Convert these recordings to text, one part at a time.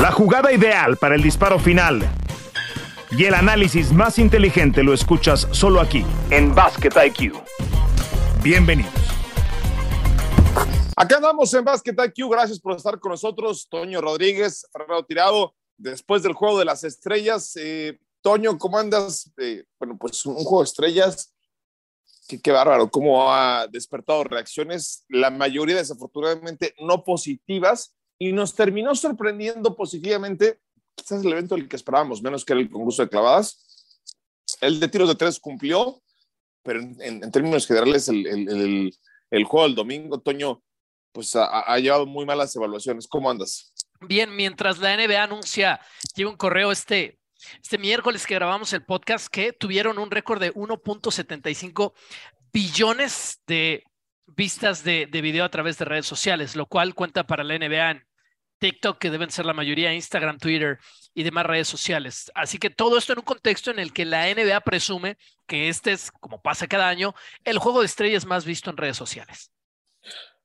La jugada ideal para el disparo final y el análisis más inteligente lo escuchas solo aquí, en Basket IQ. Bienvenidos. Acá andamos en Basket IQ. Gracias por estar con nosotros, Toño Rodríguez, Fernando Tirado. Después del juego de las estrellas, eh, Toño, ¿cómo andas? Eh, bueno, pues un juego de estrellas. Qué, qué bárbaro, cómo ha despertado reacciones, la mayoría desafortunadamente no positivas, y nos terminó sorprendiendo positivamente quizás el evento el que esperábamos, menos que el concurso de clavadas. El de tiros de tres cumplió, pero en, términos generales, el, el, el, juego del domingo, Toño, pues ha, ha, llevado muy malas evaluaciones. ¿Cómo andas? Bien, mientras la NBA anuncia, lleva un correo este, este miércoles que grabamos el podcast, que tuvieron un récord de 1.75 billones de vistas de, de video a través de redes sociales, lo cual cuenta para la NBA en TikTok, que deben ser la mayoría, Instagram, Twitter y demás redes sociales. Así que todo esto en un contexto en el que la NBA presume que este es, como pasa cada año, el juego de estrellas más visto en redes sociales.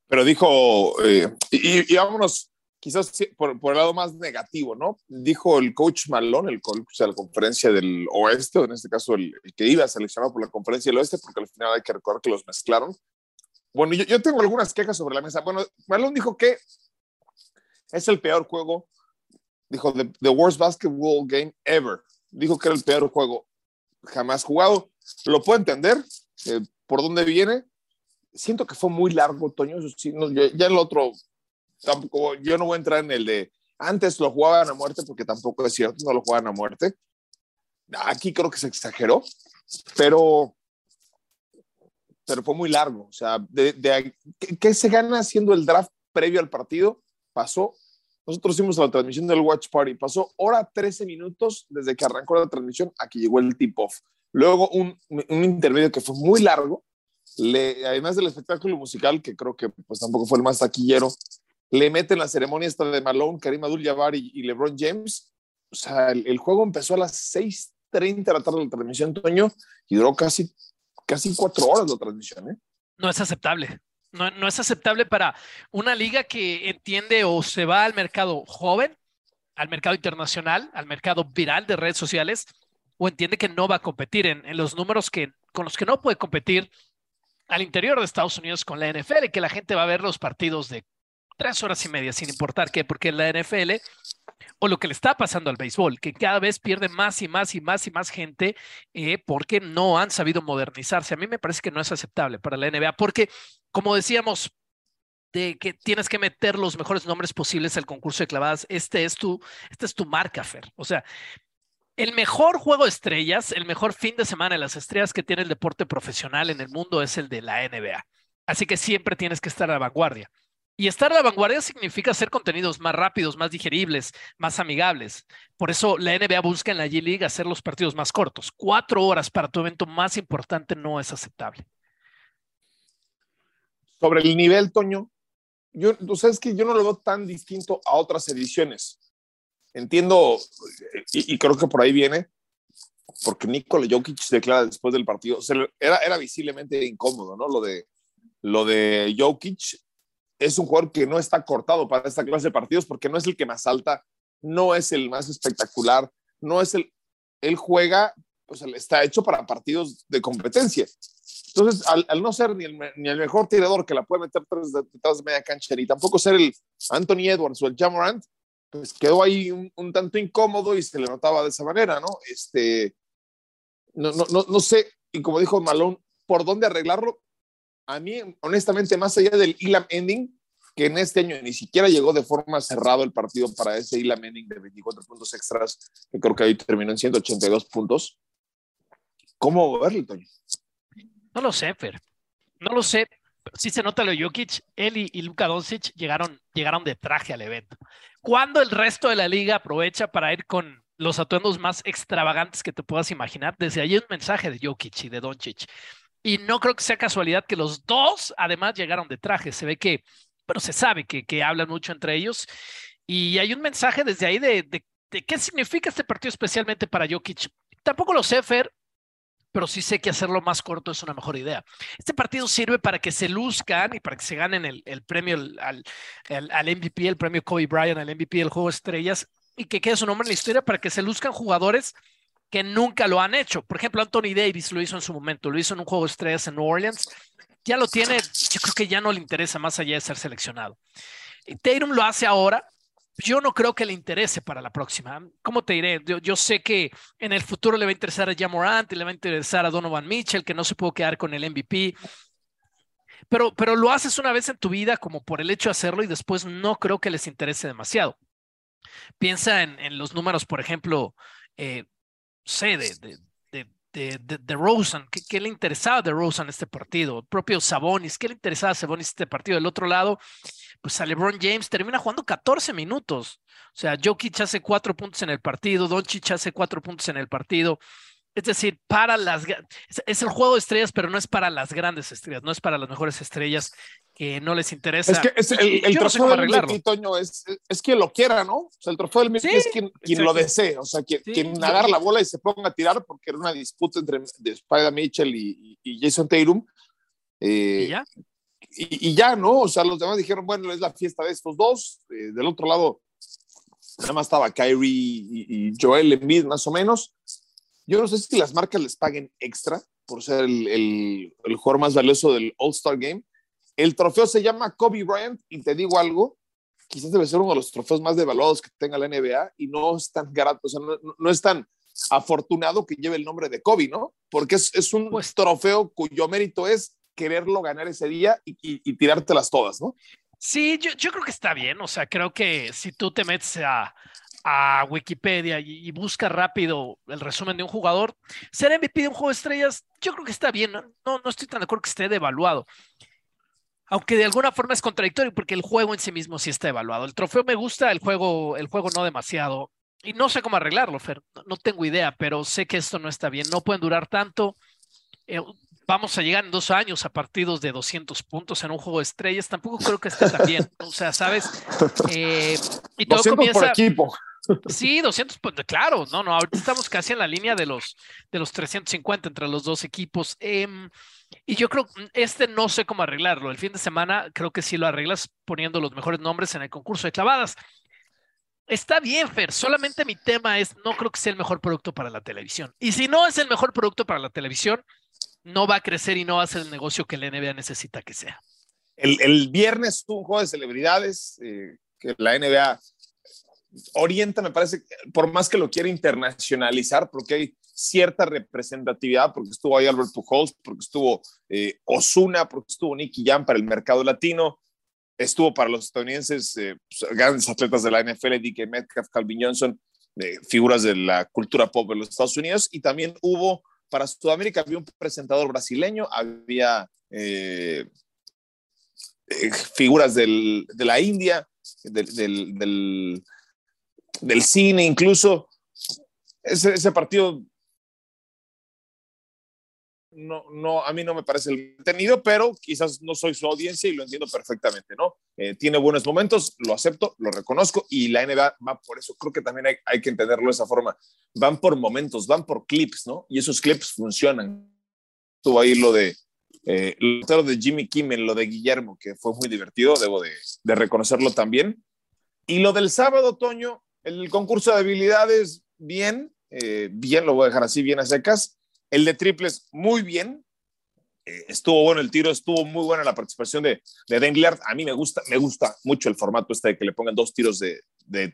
Pero dijo, eh, y, vámonos quizás por, el lado más negativo, ¿no? Dijo el coach Malone, el coach de la conferencia del oeste, o en este caso el, que iba seleccionado por la conferencia del oeste, porque al final hay que recordar que los mezclaron. Bueno, yo, yo tengo algunas quejas sobre la mesa. Bueno, Malone dijo que es el peor juego. Dijo, the, worst basketball game ever. Dijo que era el peor juego jamás jugado. Lo puedo entender eh, por dónde viene. Siento que fue muy largo, Toño. ya, el otro, tampoco, yo no voy a entrar en el de antes lo jugaban a muerte, porque tampoco es cierto, no lo jugaban a muerte. Aquí creo que se exageró, pero, pero fue muy largo. O sea, de, ¿qué se gana haciendo el draft previo al partido? Pasó nosotros hicimos la transmisión del Watch Party. Pasó hora 13 minutos desde que arrancó la transmisión a que llegó el tip-off. Luego un, un, intermedio que fue muy largo. Le, además del espectáculo musical, que creo que pues tampoco fue el más taquillero, le meten la ceremonia esta de Malone, Karim Abdul-Jabbar y, y, LeBron James. O sea, el, el, juego empezó a las 6.30 de la tarde de la transmisión, Toño, y duró casi, casi cuatro horas la transmisión. ¿eh? No es aceptable. No, es aceptable para una liga que entiende o se va al mercado joven, al mercado internacional, al mercado viral de redes sociales, o entiende que no va a competir en, los números que, con los que no puede competir al interior de Estados Unidos con la NFL, que la gente va a ver los partidos de tres horas y media, sin importar qué, porque la NFL o lo que le está pasando al béisbol, que cada vez pierde más y más y más y más gente eh, porque no han sabido modernizarse. A mí me parece que no es aceptable para la NBA, porque como decíamos, de que tienes que meter los mejores nombres posibles al concurso de clavadas, este es tu, este es tu marca. O sea, el mejor juego de estrellas, el mejor fin de semana de las estrellas que tiene el deporte profesional en el mundo es el de la NBA. Así que siempre tienes que estar a la vanguardia. Y estar a la vanguardia significa hacer contenidos más rápidos, más digeribles, más amigables. Por eso la NBA busca en la G-League hacer los partidos más cortos. Cuatro horas para tu evento más importante no es aceptable. Sobre el nivel, Toño, yo, tú sabes que yo no lo veo tan distinto a otras ediciones. Entiendo, y, creo que por ahí viene, porque Nikola Jokic declara después del partido, era, era visiblemente incómodo, ¿no? Lo de, lo de Jokic es un jugador que no está cortado para esta clase de partidos porque no es el que más salta, no es el más espectacular, no es el, él juega, pues está hecho para partidos de competencia. Entonces, al, no ser ni el, mejor tirador que la puede meter detrás de media cancha, ni tampoco ser el Anthony Edwards o el Jamorant, pues quedó ahí un, tanto incómodo y se le notaba de esa manera, ¿no? Este, no, no, no, no sé, y como dijo Malone, por dónde arreglarlo, a mí, honestamente, más allá del Ilam Ending, que en este año ni siquiera llegó de forma cerrado el partido para ese Ilam Ending de 24 puntos extras, que creo que ahí terminó en 182 puntos. ¿Cómo verlo, Toño? No lo sé, Fer. No lo sé. Sí se nota lo de Jokic, él y, y Luka Doncic llegaron, llegaron de traje al evento. ¿Cuándo el resto de la liga aprovecha para ir con los atuendos más extravagantes que te puedas imaginar? Desde ahí un mensaje de Jokic y de Doncic. Y no creo que sea casualidad que los dos además llegaron de traje. Se ve que, pero se sabe que, que hablan mucho entre ellos. Y hay un mensaje desde ahí de, de, qué significa este partido especialmente para Jokic. Tampoco lo sé, Fer, pero sí sé que hacerlo más corto es una mejor idea. Este partido sirve para que se luzcan y para que se ganen el, el premio al, al, MVP, el premio Kobe Bryant, al MVP del juego estrellas, y que quede su nombre en la historia para que se luzcan jugadores que nunca lo han hecho. Por ejemplo, Anthony Davis lo hizo en su momento, lo hizo en un juego de estrellas en New Orleans. Ya lo tiene, yo creo que ya no le interesa más allá de ser seleccionado. Tatum lo hace ahora, yo no creo que le interese para la próxima. ¿Cómo te diré? Yo, sé que en el futuro le va a interesar a Jamorant y le va a interesar a Donovan Mitchell, que no se pudo quedar con el MVP. Pero, pero lo haces una vez en tu vida como por el hecho de hacerlo y después no creo que les interese demasiado. Piensa en, los números, por ejemplo, eh, sé, de, de, de, de, Rosen, ¿Qué, le interesaba de Rosen este partido? El propio Sabonis, ¿qué le interesaba a Sabonis este partido? Del otro lado, pues a LeBron James termina jugando 14 minutos. O sea, Jokic hace cuatro puntos en el partido, Doncic hace cuatro puntos en el partido. Es decir, para las es, el juego de estrellas, pero no es para las grandes estrellas, no es para las mejores estrellas que no les interesa. Es que es el, trofeo del MVP, Toño, es, es quien lo quiera, ¿no? O sea, el trofeo del MVP es quien, quien lo desee, o sea, quien, quien agarra la bola y se ponga a tirar, porque era una disputa entre de Spider Mitchell y, y, Jason Tatum. Eh, ¿Y ya? Y, ya, ¿no? O sea, los demás dijeron, bueno, es la fiesta de estos dos. Eh, del otro lado, nada más estaba Kyrie y, y Joel Embiid, más o menos. Yo no sé si las marcas les paguen extra por ser el, el, el jugador más valioso del All-Star Game. El trofeo se llama Kobe Bryant y te digo algo, quizás debe ser uno de los trofeos más devaluados que tenga la NBA y no es tan barato, o sea, no, es tan afortunado que lleve el nombre de Kobe, ¿no? Porque es, es un pues trofeo cuyo mérito es quererlo ganar ese día y, y, tirártelas todas, ¿no? Sí, yo, yo, creo que está bien, o sea, creo que si tú te metes a, a Wikipedia y, busca rápido el resumen de un jugador, ser MVP de un juego de estrellas, yo creo que está bien, no, no, estoy tan de acuerdo que esté devaluado. Aunque de alguna forma es contradictorio porque el juego en sí mismo sí está evaluado. El trofeo me gusta, el juego, el juego no demasiado. Y no sé cómo arreglarlo, Fer. No, tengo idea, pero sé que esto no está bien. No pueden durar tanto. Eh, vamos a llegar en dos años a partidos de 200 puntos en un juego de estrellas. Tampoco creo que esté tan bien. O sea, ¿sabes? Eh, y todo 200 comienza... por equipo. Sí, 200, pues, claro, no, no, ahorita estamos casi en la línea de los, de los 350 entre los dos equipos. Em, y yo creo, este no sé cómo arreglarlo. El fin de semana creo que sí lo arreglas poniendo los mejores nombres en el concurso de clavadas. Está bien, Fer, solamente mi tema es, no creo que sea el mejor producto para la televisión. Y si no es el mejor producto para la televisión, no va a crecer y no va a ser el negocio que la NBA necesita que sea. El, el viernes tuvo un juego de celebridades eh, que la NBA orienta, me parece, por más que lo quiera internacionalizar, porque hay cierta representatividad, porque estuvo ahí Albert Pujols, porque estuvo eh, Osuna, porque estuvo Nicky Jam para el mercado latino, estuvo para los estadounidenses eh, pues, grandes atletas de la NFL, DK Metcalf, Calvin Johnson, figuras de la cultura pop de los Estados Unidos, y también hubo para Sudamérica, había un presentador brasileño, había eh, figuras del, de la India, del, del cine, incluso. Ese partido no, no, a mí no me parece el tenido, pero quizás no soy su audiencia y lo entiendo perfectamente, ¿no? Eh, tiene buenos momentos, lo acepto, lo reconozco y la NBA va por eso, creo que también hay, hay, que entenderlo de esa forma. Van por momentos, van por clips, ¿no? Y esos clips funcionan. Tuvo ahí lo de, eh, lo de Jimmy Kimmel, lo de Guillermo, que fue muy divertido, debo de, reconocerlo también. Y lo del sábado, Toño, el concurso de habilidades, bien, eh, bien, lo voy a dejar así, bien a secas. El de triples, muy bien. Eh, estuvo bueno el tiro, estuvo muy buena la participación de, de Dengler. A mí me gusta, me gusta mucho el formato este de que le pongan dos tiros de,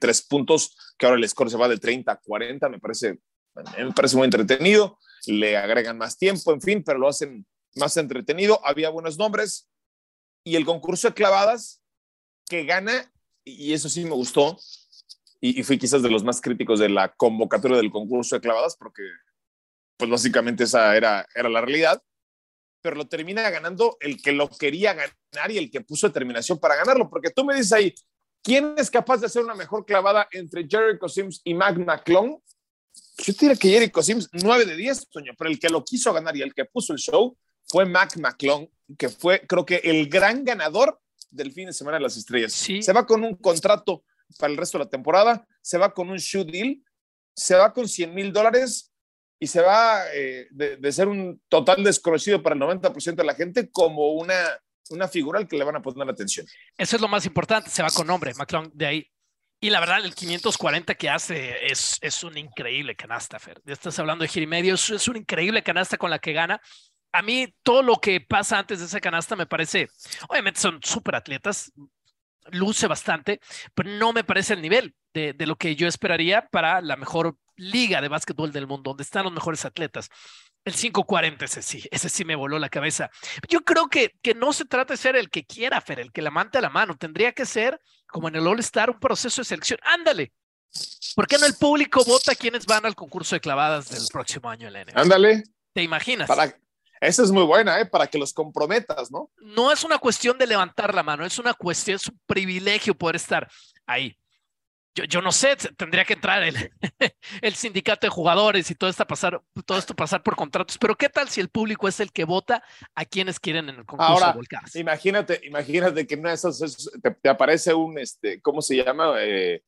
tres puntos, que ahora el score se va de 30 a 40, me parece, me parece muy entretenido. Le agregan más tiempo, en fin, pero lo hacen más entretenido. Había buenos nombres. Y el concurso de clavadas que gana, y eso sí me gustó, y, fui quizás de los más críticos de la convocatoria del concurso de clavadas, porque pues básicamente esa era, era la realidad, pero lo termina ganando el que lo quería ganar y el que puso determinación para ganarlo, porque tú me dices ahí, ¿quién es capaz de hacer una mejor clavada entre Jericho Sims y Mac McClung? Yo diría que Jericho Sims 9 de 10, Toño, pero el que lo quiso ganar y el que puso el show fue Mac McClung, que fue creo que el gran ganador del fin de semana de las estrellas. Se va con un contrato para el resto de la temporada, se va con un shoe deal, se va con 100 mil dólares y se va eh, de, ser un total desconocido para el 90% de la gente como una, una figura al que le van a poner atención. Eso es lo más importante, se va con nombre, McClung, de ahí. Y la verdad, el 540 que hace es, es un increíble canasta, Fer. Estás hablando de giro y medio, es, es una increíble canasta con la que gana. A mí, todo lo que pasa antes de esa canasta me parece, obviamente son súper atletas, luce bastante, pero no me parece el nivel de, de, lo que yo esperaría para la mejor liga de básquetbol del mundo, donde están los mejores atletas. El 540, ese sí, ese sí me voló la cabeza. Yo creo que, que no se trata de ser el que quiera, Fer, el que la mante a la mano. Tendría que ser, como en el All-Star, un proceso de selección. Ándale. ¿Por qué no el público vota quienes van al concurso de clavadas del próximo año en la NBA? Ándale. ¿Te imaginas? Para, esa es muy buena, ¿eh? Para que los comprometas, ¿no? No es una cuestión de levantar la mano, es una cuestión, es un privilegio poder estar ahí. Yo, yo no sé, tendría que entrar el, el sindicato de jugadores y todo esto, pasar, todo esto pasar por contratos, pero ¿qué tal si el público es el que vota a quienes quieren en el concurso Ahora, de? Imagínate, imagínate que no esas es, te, te, aparece un, este, ¿cómo se llama? Eh,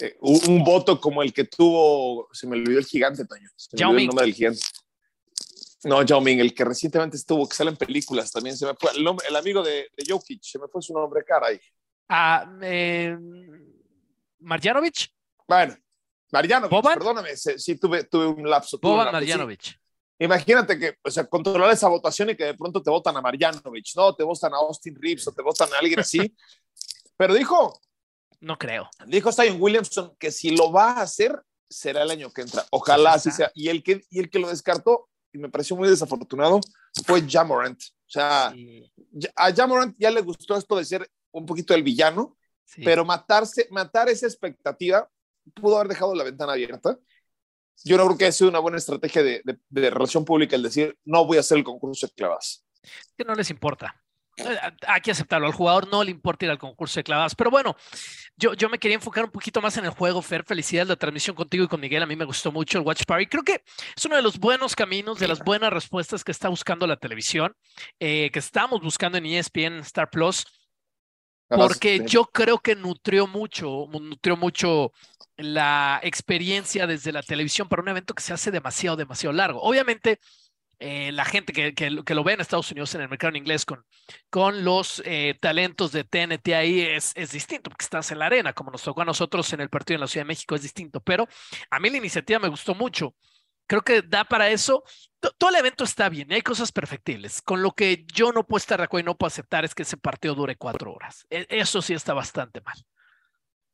eh, un, un, voto como el que tuvo, se me olvidó el gigante, Toño. Se me olvidó el nombre del gigante. No, Yao Ming, el que recientemente estuvo, que sale en películas también, se me fue, el, nombre, el amigo de, de Jokic, se me fue su nombre, caray. Ah, eh, Marjanovic. Bueno, Marjanovic, ¿Boban? perdóname, sí tuve, tuve un lapso. tuve un sí. Marjanovic. Imagínate que, o sea, controlar esa votación y que de pronto te votan a Marjanovic, no, te votan a Austin Reeves o te votan a alguien así. Pero dijo, No creo. dijo Zion Williamson que si lo va a hacer, será el año que entra. Ojalá así sea. Y el que, y el que lo descartó, y me pareció muy desafortunado, fue Jamorant. O sea, Sí, a Jamorant ya le gustó esto de ser un poquito el villano, sí. pero matarse, matar esa expectativa pudo haber dejado la ventana abierta. Yo no creo que haya sido una buena estrategia de, de- de relación pública el decir, no voy a hacer el concurso de clavadas. que no les importa. Eh, Hay que aceptarlo. Al jugador no le importa ir al concurso de clavadas. Pero bueno, yo, yo me quería enfocar un poquito más en el juego, Fer. Felicidades la transmisión contigo y con Miguel. A mí me gustó mucho el Watch Party. Creo que es uno de los buenos caminos, de las buenas respuestas que está buscando la televisión, eh, que estamos buscando en ESPN Star Plus. Porque yo creo que nutrió mucho, nutrió mucho la experiencia desde la televisión para un evento que se hace demasiado, demasiado largo. Obviamente, eh, la gente que, que, que, lo ve en Estados Unidos en el mercado en inglés con, con los eh, talentos de TNT ahí es, es, distinto, porque estás en la arena, como nos tocó a nosotros en el partido en la Ciudad de México, es distinto. Pero a mí la iniciativa me gustó mucho. Creo que da para eso. Todo el evento está bien, y hay cosas perfectibles. Con lo que yo no puedo estar de acuerdo y no puedo aceptar es que ese partido dure cuatro horas. E, Eso sí está bastante mal.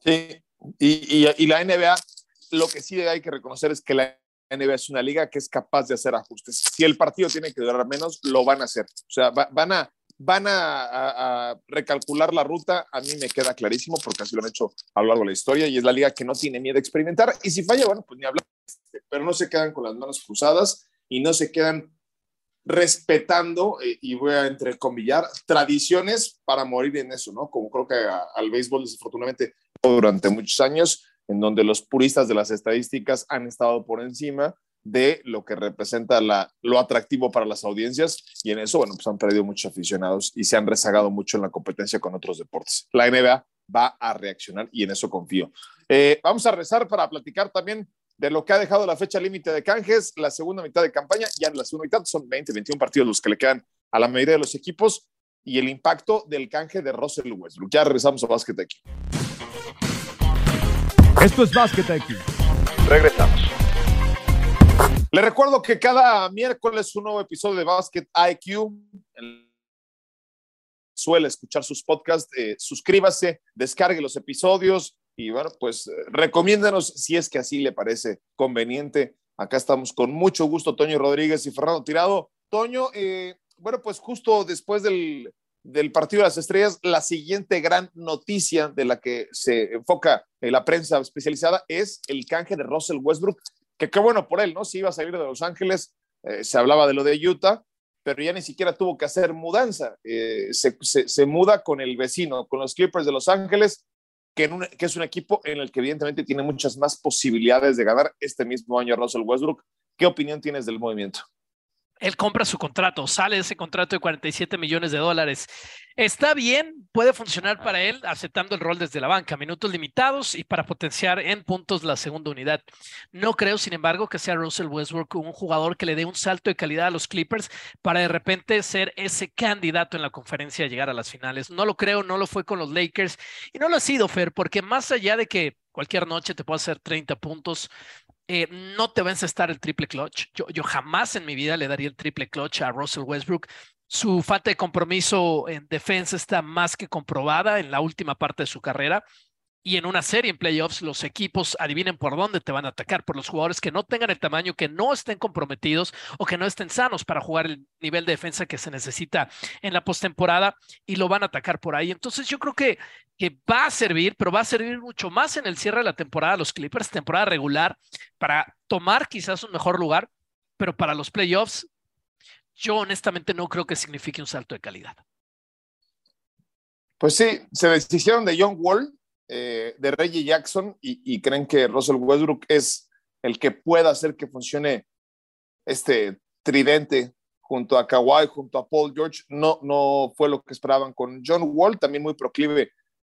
Sí, y, y, la NBA, lo que sí hay que reconocer es que la NBA es una liga que es capaz de hacer ajustes. Si el partido tiene que durar menos, lo van a hacer. O sea, va, van, a, van a, a, recalcular la ruta. A mí me queda clarísimo porque así lo han hecho a lo largo de la historia y es la liga que no tiene miedo a experimentar. Y si falla, bueno, pues ni hablar. Pero no se quedan con las manos cruzadas y no se quedan respetando, eh, y voy a entrecomillar, tradiciones para morir en eso, ¿no? Como creo que al béisbol desafortunadamente durante muchos años, en donde los puristas de las estadísticas han estado por encima de lo que representa la, lo atractivo para las audiencias y en eso, bueno, pues han perdido muchos aficionados y se han rezagado mucho en la competencia con otros deportes. La NBA va a reaccionar y en eso confío. Eh, vamos a rezar para platicar también de lo que ha dejado la fecha límite de canjes, la segunda mitad de campaña, ya en la segunda mitad son 20, 21 partidos los que le quedan a la mayoría de los equipos y el impacto del canje de Russell Westbrook. Ya regresamos a Basket aquí. Esto es Basket IQ. Regresamos. Le recuerdo que cada miércoles un nuevo episodio de Basket IQ. Suele escuchar sus podcasts. Eh, suscríbase, descargue los episodios y bueno, pues recomiéndanos si es que así le parece conveniente. Acá estamos con mucho gusto, Toño Rodríguez y Fernando Tirado. Toño, eh, bueno, pues justo después del, del partido de las estrellas, la siguiente gran noticia de la que se enfoca la prensa especializada es el canje de Russell Westbrook, que qué bueno por él, ¿no? Si iba a salir de Los Ángeles, eh, se hablaba de lo de Utah, pero ya ni siquiera tuvo que hacer mudanza. Eh, se, se, se, muda con el vecino, con los Clippers de Los Ángeles, que, un, que, es un equipo en el que evidentemente tiene muchas más posibilidades de ganar este mismo año Russell Westbrook. ¿Qué opinión tienes del movimiento? Él compra su contrato, sale ese contrato de 47 millones de dólares. Está bien, puede funcionar para él aceptando el rol desde la banca, minutos limitados y para potenciar en puntos la segunda unidad. No creo, sin embargo, que sea Russell Westbrook un jugador que le dé un salto de calidad a los Clippers para de repente ser ese candidato en la conferencia a llegar a las finales. No lo creo, no lo fue con los Lakers y no lo ha sido, Fer, porque más allá de que cualquier noche te pueda hacer 30 puntos, eh, no te va a encestar el triple clutch. Yo, yo jamás en mi vida le daría el triple clutch a Russell Westbrook. Su falta de compromiso en defensa está más que comprobada en la última parte de su carrera y en una serie en playoffs los equipos adivinen por dónde te van a atacar, por los jugadores que no tengan el tamaño, que no estén comprometidos o que no estén sanos para jugar el nivel de defensa que se necesita en la postemporada y lo van a atacar por ahí. Entonces yo creo que, que va a servir, pero va a servir mucho más en el cierre de la temporada los Clippers, temporada regular, para tomar quizás un mejor lugar, pero para los playoffs yo honestamente no creo que signifique un salto de calidad. Pues sí, se deshicieron de John Wall, eh, de Reggie Jackson y, creen que Russell Westbrook es el que pueda hacer que funcione este tridente junto a Kawhi, junto a Paul George. No, no fue lo que esperaban con John Wall, también muy proclive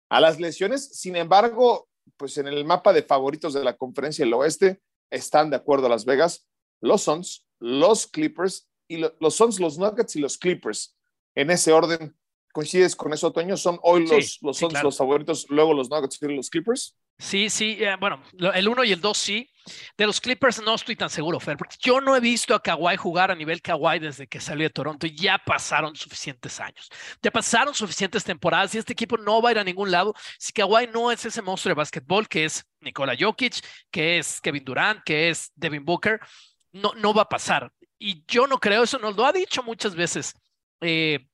a las lesiones. Sin embargo, pues en el mapa de favoritos de la conferencia del oeste están de acuerdo a Las Vegas los Suns, los Clippers y los Suns, los Nuggets y los Clippers. En ese orden, ¿Coincides con eso, Toño? ¿Son hoy los, los, los favoritos, luego los Nuggets y los Clippers? Sí, sí, eh, bueno, el 1 y el 2 sí. De los Clippers no estoy tan seguro, Fer, porque yo no he visto a Kawhi jugar a nivel Kawhi desde que salió de Toronto y ya pasaron suficientes años. Ya pasaron suficientes temporadas y este equipo no va a ir a ningún lado si Kawhi no es ese monstruo de básquetbol que es Nikola Jokic, que es Kevin Durant, que es Devin Booker. No, no va a pasar. Y yo no creo, eso nos lo ha dicho muchas veces. Eh,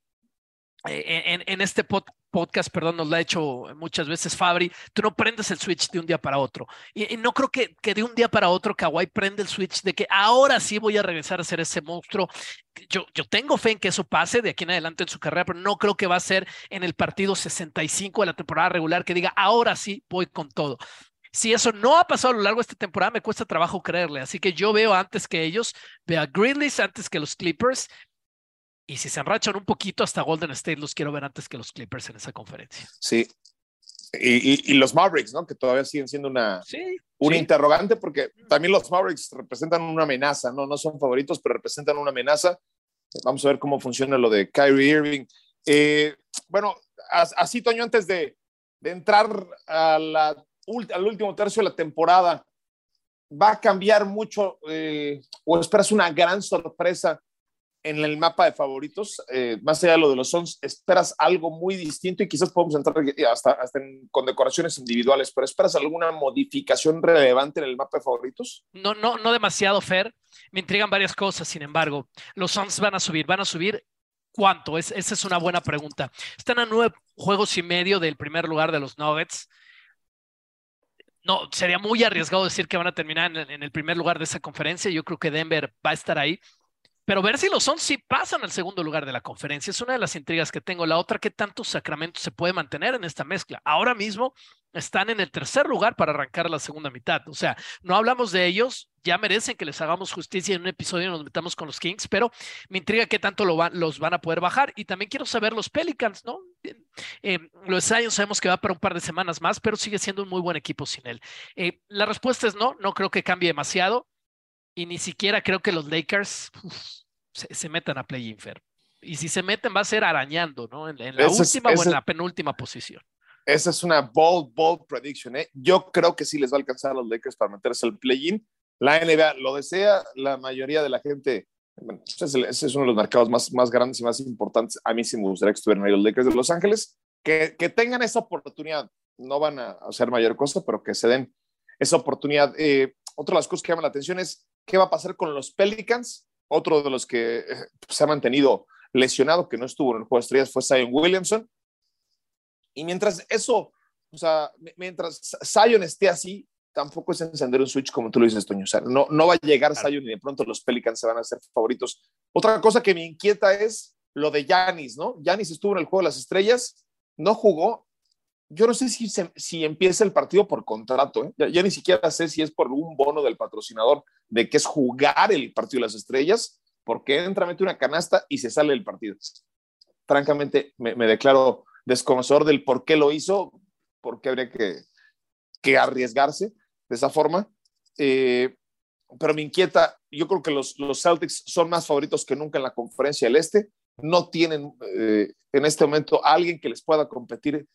eh, en, este podcast, perdón, nos lo ha hecho muchas veces Fabri, tú no prendes el switch de un día para otro. Y, no creo que, que, de un día para otro Kawhi prende el switch de que ahora sí voy a regresar a ser ese monstruo. Yo, yo tengo fe en que eso pase de aquí en adelante en su carrera, pero no creo que va a ser en el partido 65 de la temporada regular que diga, ahora sí voy con todo. Si eso no ha pasado a lo largo de esta temporada, me cuesta trabajo creerle. Así que yo veo antes que ellos, veo a Grizzlies antes que los Clippers y si se enrachan un poquito hasta Golden State, los quiero ver antes que los Clippers en esa conferencia. Sí. Y, y, los Mavericks, ¿no? Que todavía siguen siendo una, un interrogante porque también los Mavericks representan una amenaza, ¿no? No son favoritos, pero representan una amenaza. Vamos a ver cómo funciona lo de Kyrie Irving. Eh, bueno, así, Toño, antes de, de entrar a la, al último tercio de la temporada, ¿va a cambiar mucho eh, o esperas una gran sorpresa en el mapa de favoritos, eh, más allá de lo de los Sons, esperas algo muy distinto y quizás podemos entrar hasta, hasta con decoraciones individuales, pero ¿esperas alguna modificación relevante en el mapa de favoritos? No, no, no demasiado, Fer. Me intrigan varias cosas, sin embargo. Los Suns van a subir, van a subir. ¿Cuánto? Es, esa es una buena pregunta. Están a nueve juegos y medio del primer lugar de los Nuggets. No, sería muy arriesgado decir que van a terminar en, en el primer lugar de esa conferencia. Yo creo que Denver va a estar ahí. Pero ver si los son si pasan al segundo lugar de la conferencia es una de las intrigas que tengo. La otra, ¿qué tantos Sacramento se puede mantener en esta mezcla? Ahora mismo están en el tercer lugar para arrancar la segunda mitad. O sea, no hablamos de ellos, ya merecen que les hagamos justicia en un episodio nos metamos con los Kings, pero me intriga qué tanto lo los van a poder bajar. Y también quiero saber los Pelicans, ¿no? Eh, los Lions sabemos que va para un par de semanas más, pero sigue siendo un muy buen equipo sin él. Eh, la respuesta es no, no creo que cambie demasiado y ni siquiera creo que los Lakers se, metan a play-in, Y si se meten, va a ser arañando, ¿no? En, la última o en la penúltima posición. Esa es una bold, bold prediction. ¿eh? Yo creo que sí les va a alcanzar a los Lakers para meterse al play-in. La NBA lo desea, la mayoría de la gente. Bueno, ese, es, uno de los mercados más, más grandes y más importantes. A mí sí me gustaría que estuvieran ahí los Lakers de Los Ángeles. Que, que tengan esa oportunidad. No van a hacer mayor cosa, pero que se den esa oportunidad. Eh, otra de las cosas que llaman la atención es qué va a pasar con los Pelicans. Otro de los que eh, se ha mantenido lesionado, que no estuvo en el juego de estrellas, fue Zion Williamson. Y mientras eso, o sea, mientras Zion esté así, tampoco es encender un switch como tú lo dices, Toño. O sea, no, no va a llegar Zion y de pronto los Pelicans se van a hacer favoritos. Otra cosa que me inquieta es lo de Yanis, ¿no? Yanis estuvo en el juego de las estrellas, no jugó yo no sé si, si empieza el partido por contrato, ¿eh? ya, ni siquiera sé si es por un bono del patrocinador de que es jugar el partido de las estrellas, porque entra, mete una canasta y se sale del partido. Francamente, me, declaro desconocedor del por qué lo hizo, por qué habría que, que arriesgarse de esa forma. Eh, pero me inquieta, yo creo que los, los, Celtics son más favoritos que nunca en la conferencia del Este. No tienen eh, en este momento alguien que les pueda competir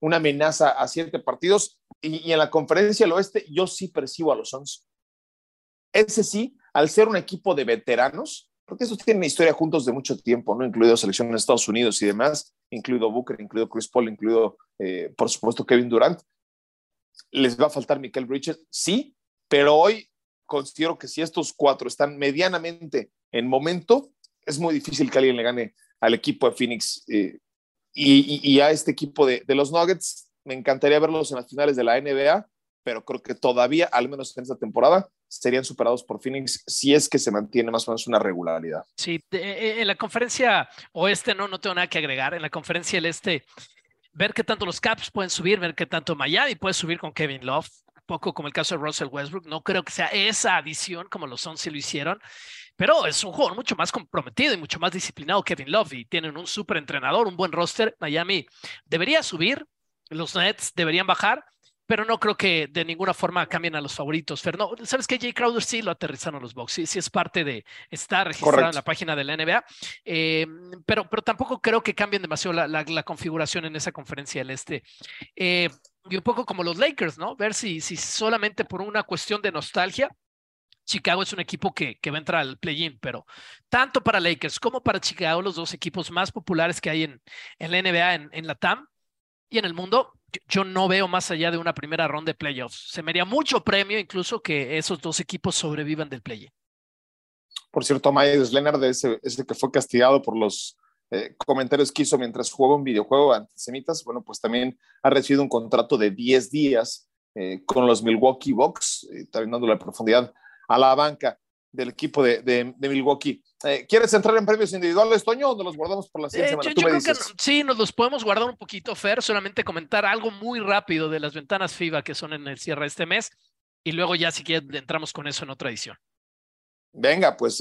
una amenaza a siete partidos. Y, en la conferencia del Oeste yo sí percibo a los Suns. Ese sí, al ser un equipo de veteranos, porque esos tienen historia juntos de mucho tiempo, ¿no? Incluido selección en Estados Unidos y demás, incluido Booker, incluido Chris Paul, incluido, eh, por supuesto, Kevin Durant. ¿Les va a faltar Michael Bridges? Sí, pero hoy considero que si estos cuatro están medianamente en momento, es muy difícil que alguien le gane al equipo de Phoenix eh, y, a este equipo de, los Nuggets. Me encantaría verlos en las finales de la NBA, pero creo que todavía, al menos en esta temporada, serían superados por Phoenix si es que se mantiene más o menos una regularidad. Sí, eh, en la conferencia oeste no, no tengo nada que agregar. En la conferencia el este, ver qué tanto los Caps pueden subir, ver qué tanto Miami puede subir con Kevin Love poco como el caso de Russell Westbrook. No creo que sea esa adición como los 11 lo hicieron, pero es un jugador mucho más comprometido y mucho más disciplinado Kevin Love y tienen un súper entrenador, un buen roster. Miami debería subir, los Nets deberían bajar, pero no creo que de ninguna forma cambien a los favoritos. Pero ¿sabes qué? Jay Crowder sí lo aterrizaron los Bucks, sí, sí es parte de, está registrado en la página de la NBA, eh, pero, pero tampoco creo que cambien demasiado la, la, configuración en esa conferencia del Este. Eh, y un poco como los Lakers, ¿no? Ver si, si solamente por una cuestión de nostalgia, Chicago es un equipo que, que va a entrar al play-in, pero tanto para Lakers como para Chicago, los dos equipos más populares que hay en, en la NBA, en, en la TAM y en el mundo, yo no veo más allá de una primera ronda de playoffs. Se me haría mucho premio incluso que esos dos equipos sobrevivan del play-in. Por cierto, Myers Leonard, ese, ese que fue castigado por los eh, comentarios que hizo mientras jugaba un videojuego antisemitas, bueno, pues también ha recibido un contrato de 10 días eh, con los Milwaukee Bucks, eh, también dando la profundidad a la banca del equipo de, de, Milwaukee. ¿Quieres entrar en premios individuales, Toño, o nos los guardamos por la siguiente semana? Yo, creo que sí, nos los podemos guardar un poquito, Fer, solamente comentar algo muy rápido de las ventanas FIBA que son en el cierre de este mes, y luego ya si quieres entramos con eso en otra edición. Venga, pues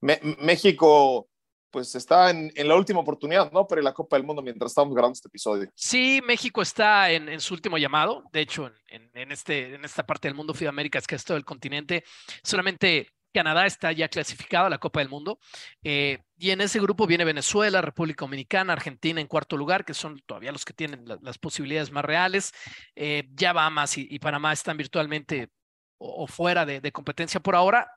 México pues está en, la última oportunidad, ¿no? Para la Copa del Mundo mientras estamos grabando este episodio. Sí, México está en, su último llamado. De hecho, en, este, en esta parte del mundo, América, es que es todo el continente. Solamente Canadá está ya clasificado a la Copa del Mundo. Eh, y en ese grupo viene Venezuela, República Dominicana, Argentina en cuarto lugar, que son todavía los que tienen las posibilidades más reales. Eh, ya Bahamas y, y Panamá están virtualmente o, fuera de, competencia por ahora.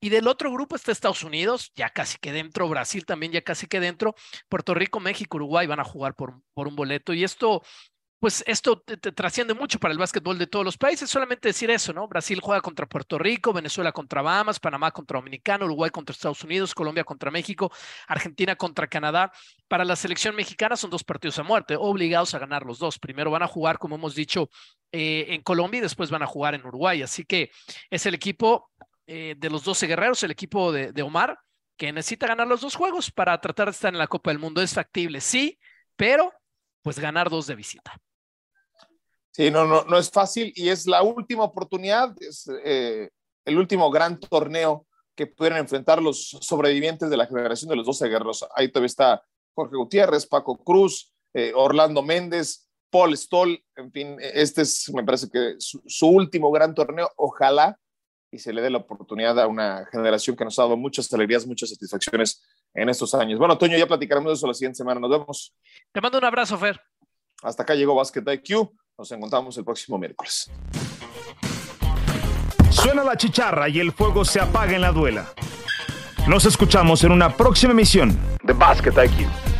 Y del otro grupo está Estados Unidos, ya casi que dentro, Brasil también ya casi que dentro, Puerto Rico, México, Uruguay van a jugar por, por un boleto. Y esto pues esto te, trasciende mucho para el básquetbol de todos los países. Solamente decir eso, ¿no? Brasil juega contra Puerto Rico, Venezuela contra Bahamas, Panamá contra Dominicano, Uruguay contra Estados Unidos, Colombia contra México, Argentina contra Canadá. Para la selección mexicana son dos partidos a muerte, obligados a ganar los dos. Primero van a jugar, como hemos dicho, eh, en Colombia y después van a jugar en Uruguay. Así que es el equipo eh, de los 12 guerreros, el equipo de, de Omar, que necesita ganar los dos juegos para tratar de estar en la Copa del Mundo. Es factible, sí, pero pues ganar dos de visita. Sí, no, no, no es fácil y es la última oportunidad, es eh, el último gran torneo que pudieran enfrentar los sobrevivientes de la generación de los 12 guerreros. Ahí todavía está Jorge Gutiérrez, Paco Cruz, eh, Orlando Méndez, Paul Stoll, en fin, este es, me parece que su, su, último gran torneo. Ojalá y se le dé la oportunidad a una generación que nos ha dado muchas alegrías, muchas satisfacciones en estos años. Bueno, Toño, ya platicaremos de eso la siguiente semana. Nos vemos. Te mando un abrazo, Fer. Hasta acá llegó Basket IQ. Nos encontramos el próximo miércoles. Suena la chicharra y el fuego se apaga en la duela. Nos escuchamos en una próxima emisión de Basket IQ.